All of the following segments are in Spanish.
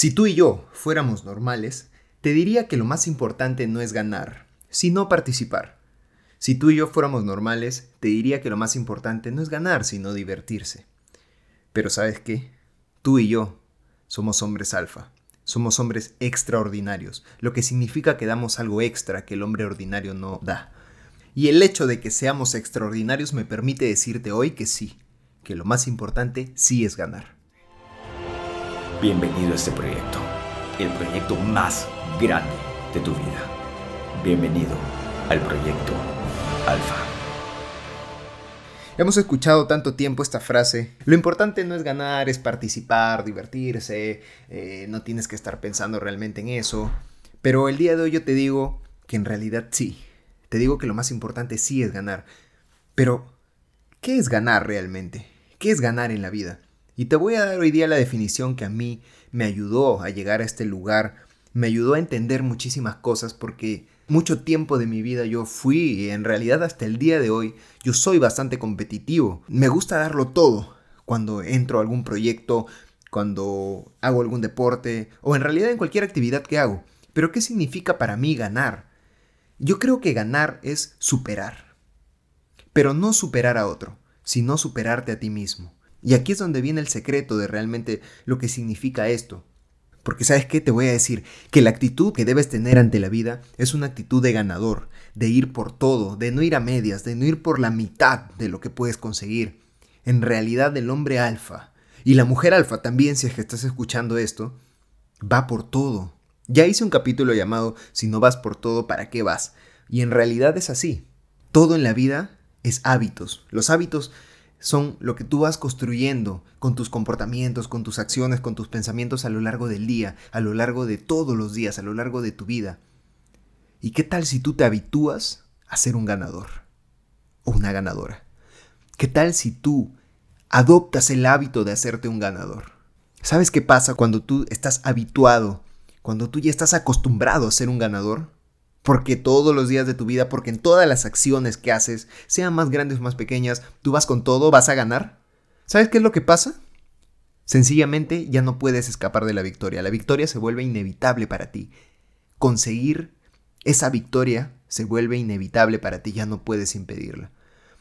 Si tú y yo fuéramos normales, te diría que lo más importante no es ganar, sino participar. Si tú y yo fuéramos normales, te diría que lo más importante no es ganar, sino divertirse. Pero ¿sabes qué? Tú y yo somos hombres alfa. Somos hombres extraordinarios, lo que significa que damos algo extra que el hombre ordinario no da. Y el hecho de que seamos extraordinarios me permite decirte hoy que sí, que lo más importante sí es ganar. Bienvenido a este proyecto, el proyecto más grande de tu vida. Bienvenido al proyecto Alfa. Hemos escuchado tanto tiempo esta frase. Lo importante no es ganar, es participar, divertirse, eh, no tienes que estar pensando realmente en eso. Pero el día de hoy yo te digo que en realidad sí. Te digo que lo más importante sí es ganar. Pero, ¿qué es ganar realmente? ¿Qué es ganar en la vida? Y te voy a dar hoy día la definición que a mí me ayudó a llegar a este lugar, me ayudó a entender muchísimas cosas porque mucho tiempo de mi vida yo fui y en realidad hasta el día de hoy yo soy bastante competitivo. Me gusta darlo todo cuando entro a algún proyecto, cuando hago algún deporte o en realidad en cualquier actividad que hago. Pero ¿qué significa para mí ganar? Yo creo que ganar es superar. Pero no superar a otro, sino superarte a ti mismo. Y aquí es donde viene el secreto de realmente lo que significa esto. Porque sabes qué, te voy a decir que la actitud que debes tener ante la vida es una actitud de ganador, de ir por todo, de no ir a medias, de no ir por la mitad de lo que puedes conseguir. En realidad el hombre alfa y la mujer alfa también, si es que estás escuchando esto, va por todo. Ya hice un capítulo llamado Si no vas por todo, ¿para qué vas? Y en realidad es así. Todo en la vida es hábitos. Los hábitos son lo que tú vas construyendo con tus comportamientos, con tus acciones, con tus pensamientos a lo largo del día, a lo largo de todos los días, a lo largo de tu vida. ¿Y qué tal si tú te habitúas a ser un ganador o una ganadora? ¿Qué tal si tú adoptas el hábito de hacerte un ganador? ¿Sabes qué pasa cuando tú estás habituado, cuando tú ya estás acostumbrado a ser un ganador? Porque todos los días de tu vida, porque en todas las acciones que haces, sean más grandes o más pequeñas, tú vas con todo, vas a ganar. ¿Sabes qué es lo que pasa? Sencillamente ya no puedes escapar de la victoria. La victoria se vuelve inevitable para ti. Conseguir esa victoria se vuelve inevitable para ti, ya no puedes impedirla.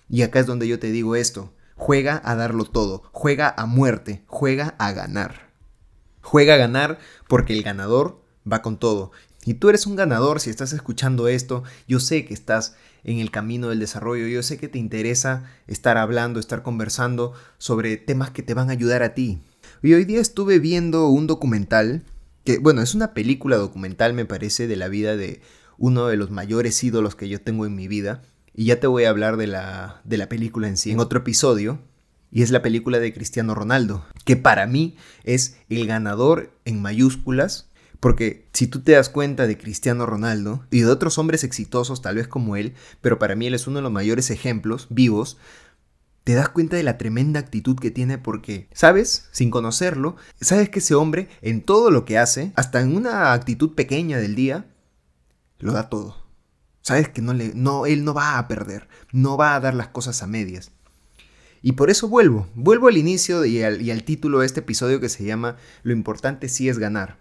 Y acá es donde yo te digo esto. Juega a darlo todo, juega a muerte, juega a ganar. Juega a ganar porque el ganador va con todo. Y tú eres un ganador si estás escuchando esto. Yo sé que estás en el camino del desarrollo. Yo sé que te interesa estar hablando, estar conversando sobre temas que te van a ayudar a ti. Y hoy día estuve viendo un documental, que bueno, es una película documental me parece de la vida de uno de los mayores ídolos que yo tengo en mi vida. Y ya te voy a hablar de la, de la película en sí en otro episodio. Y es la película de Cristiano Ronaldo, que para mí es el ganador en mayúsculas porque si tú te das cuenta de Cristiano Ronaldo y de otros hombres exitosos tal vez como él, pero para mí él es uno de los mayores ejemplos vivos, te das cuenta de la tremenda actitud que tiene porque, ¿sabes? Sin conocerlo, sabes que ese hombre en todo lo que hace, hasta en una actitud pequeña del día, lo da todo. Sabes que no le, no, él no va a perder, no va a dar las cosas a medias. Y por eso vuelvo, vuelvo al inicio y al, y al título de este episodio que se llama Lo importante sí es ganar.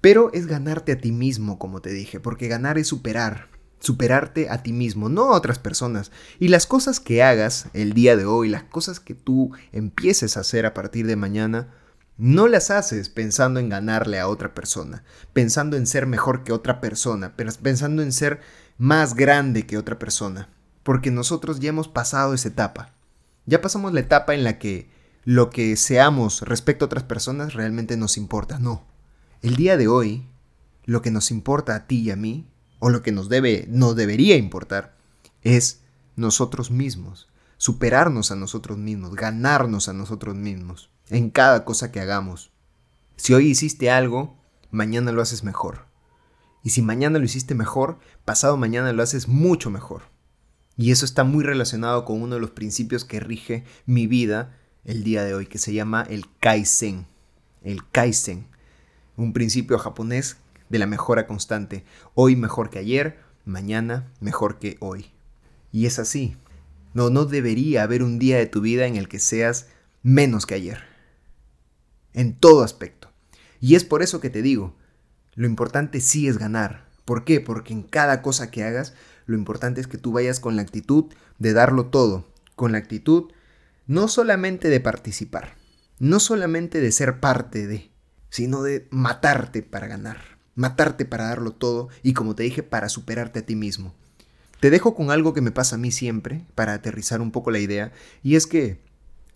Pero es ganarte a ti mismo, como te dije, porque ganar es superar, superarte a ti mismo, no a otras personas. Y las cosas que hagas el día de hoy, las cosas que tú empieces a hacer a partir de mañana, no las haces pensando en ganarle a otra persona, pensando en ser mejor que otra persona, pensando en ser más grande que otra persona, porque nosotros ya hemos pasado esa etapa. Ya pasamos la etapa en la que lo que seamos respecto a otras personas realmente nos importa, no. El día de hoy, lo que nos importa a ti y a mí, o lo que nos debe, nos debería importar, es nosotros mismos, superarnos a nosotros mismos, ganarnos a nosotros mismos, en cada cosa que hagamos. Si hoy hiciste algo, mañana lo haces mejor. Y si mañana lo hiciste mejor, pasado mañana lo haces mucho mejor. Y eso está muy relacionado con uno de los principios que rige mi vida el día de hoy, que se llama el Kaizen. El Kaizen un principio japonés de la mejora constante. Hoy mejor que ayer, mañana mejor que hoy. Y es así. No, no debería haber un día de tu vida en el que seas menos que ayer. En todo aspecto. Y es por eso que te digo, lo importante sí es ganar. ¿Por qué? Porque en cada cosa que hagas, lo importante es que tú vayas con la actitud de darlo todo, con la actitud no solamente de participar, no solamente de ser parte de, sino de matarte para ganar, matarte para darlo todo y como te dije, para superarte a ti mismo. Te dejo con algo que me pasa a mí siempre, para aterrizar un poco la idea, y es que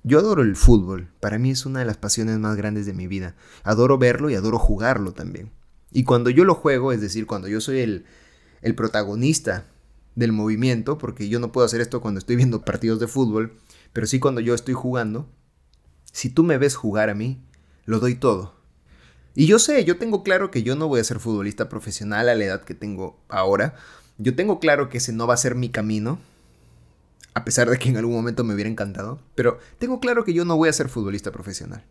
yo adoro el fútbol, para mí es una de las pasiones más grandes de mi vida. Adoro verlo y adoro jugarlo también. Y cuando yo lo juego, es decir, cuando yo soy el, el protagonista del movimiento, porque yo no puedo hacer esto cuando estoy viendo partidos de fútbol, pero sí cuando yo estoy jugando, si tú me ves jugar a mí, lo doy todo. Y yo sé, yo tengo claro que yo no voy a ser futbolista profesional a la edad que tengo ahora. Yo tengo claro que ese no va a ser mi camino, a pesar de que en algún momento me hubiera encantado, pero tengo claro que yo no voy a ser futbolista profesional.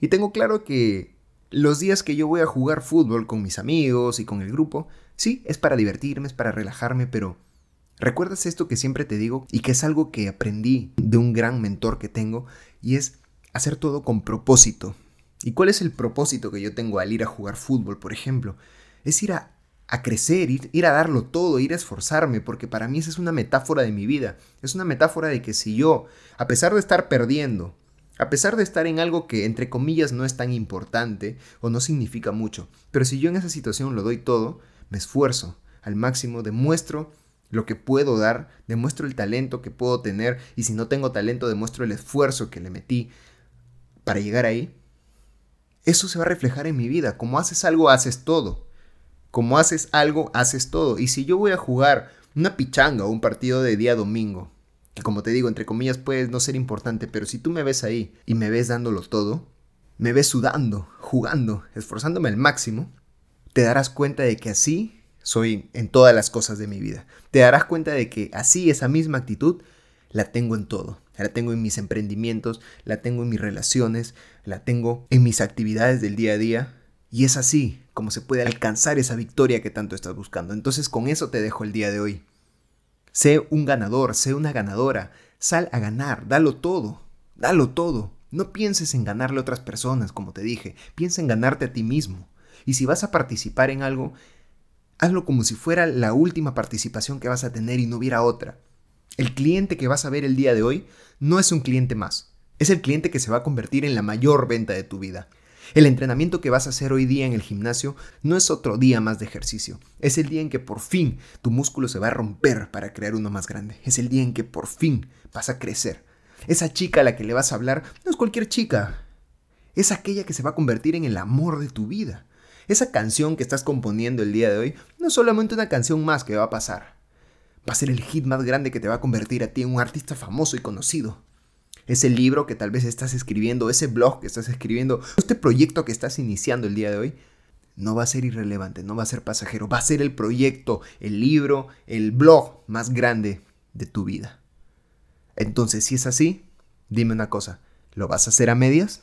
Y tengo claro que los días que yo voy a jugar fútbol con mis amigos y con el grupo, sí, es para divertirme, es para relajarme, pero ¿recuerdas esto que siempre te digo y que es algo que aprendí de un gran mentor que tengo? Y es hacer todo con propósito. ¿Y cuál es el propósito que yo tengo al ir a jugar fútbol, por ejemplo? Es ir a, crecer, ir, ir a darlo todo, ir a esforzarme, porque para mí esa es una metáfora de mi vida. Es una metáfora de que si yo, a pesar de estar perdiendo, a pesar de estar en algo que entre comillas no es tan importante o no significa mucho, pero si yo en esa situación lo doy todo, me esfuerzo al máximo, demuestro lo que puedo dar, demuestro el talento que puedo tener y si no tengo talento demuestro el esfuerzo que le metí para llegar ahí, eso se va a reflejar en mi vida. Como haces algo, haces todo. Como haces algo, haces todo. Y si yo voy a jugar una pichanga o un partido de día domingo que como te digo, entre comillas puede no ser importante, pero si tú me ves ahí y me ves dándolo todo, me ves sudando, jugando, esforzándome al máximo, te darás cuenta de que así soy en todas las cosas de mi vida. Te darás cuenta de que así esa misma actitud la tengo en todo. La tengo en mis emprendimientos, la tengo en mis relaciones, la tengo en mis actividades del día a día. Y es así como se puede alcanzar esa victoria que tanto estás buscando. Entonces con eso te dejo el día de hoy. Sé un ganador, sé una ganadora. Sal a ganar, dalo todo, dalo todo. No pienses en ganarle a otras personas, como te dije, piensa en ganarte a ti mismo. Y si vas a participar en algo, hazlo como si fuera la última participación que vas a tener y no hubiera otra. El cliente que vas a ver el día de hoy no es un cliente más, es el cliente que se va a convertir en la mayor venta de tu vida. El entrenamiento que vas a hacer hoy día en el gimnasio no es otro día más de ejercicio. Es el día en que por fin tu músculo se va a romper para crear uno más grande. Es el día en que por fin vas a crecer. Esa chica a la que le vas a hablar no es cualquier chica. Es aquella que se va a convertir en el amor de tu vida. Esa canción que estás componiendo el día de hoy no es solamente una canción más que va a pasar. Va a ser el hit más grande que te va a convertir a ti en un artista famoso y conocido ese libro que tal vez estás escribiendo, ese blog que estás escribiendo, este proyecto que estás iniciando el día de hoy, no va a ser irrelevante, no va a ser pasajero, va a ser el proyecto, el libro, el blog más grande de tu vida. Entonces, si es así, dime una cosa, ¿lo vas a hacer a medias?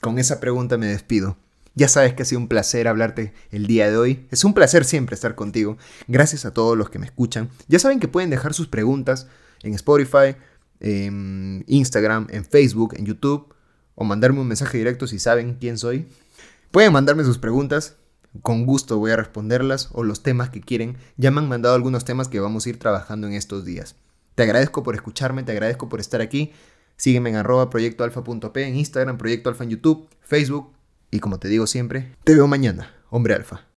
Con esa pregunta me despido. Ya sabes que ha sido un placer hablarte el día de hoy. Es un placer siempre estar contigo. Gracias a todos los que me escuchan. Ya saben que pueden dejar sus preguntas en Spotify, en Instagram, en Facebook, en YouTube, o mandarme un mensaje directo si saben quién soy. Pueden mandarme sus preguntas, con gusto voy a responderlas, o los temas que quieren. Ya me han mandado algunos temas que vamos a ir trabajando en estos días. Te agradezco por escucharme, te agradezco por estar aquí. Sígueme en arroba proyectoalfa.p en Instagram, Proyecto Alfa en YouTube, Facebook. Y como te digo siempre, te veo mañana, hombre alfa.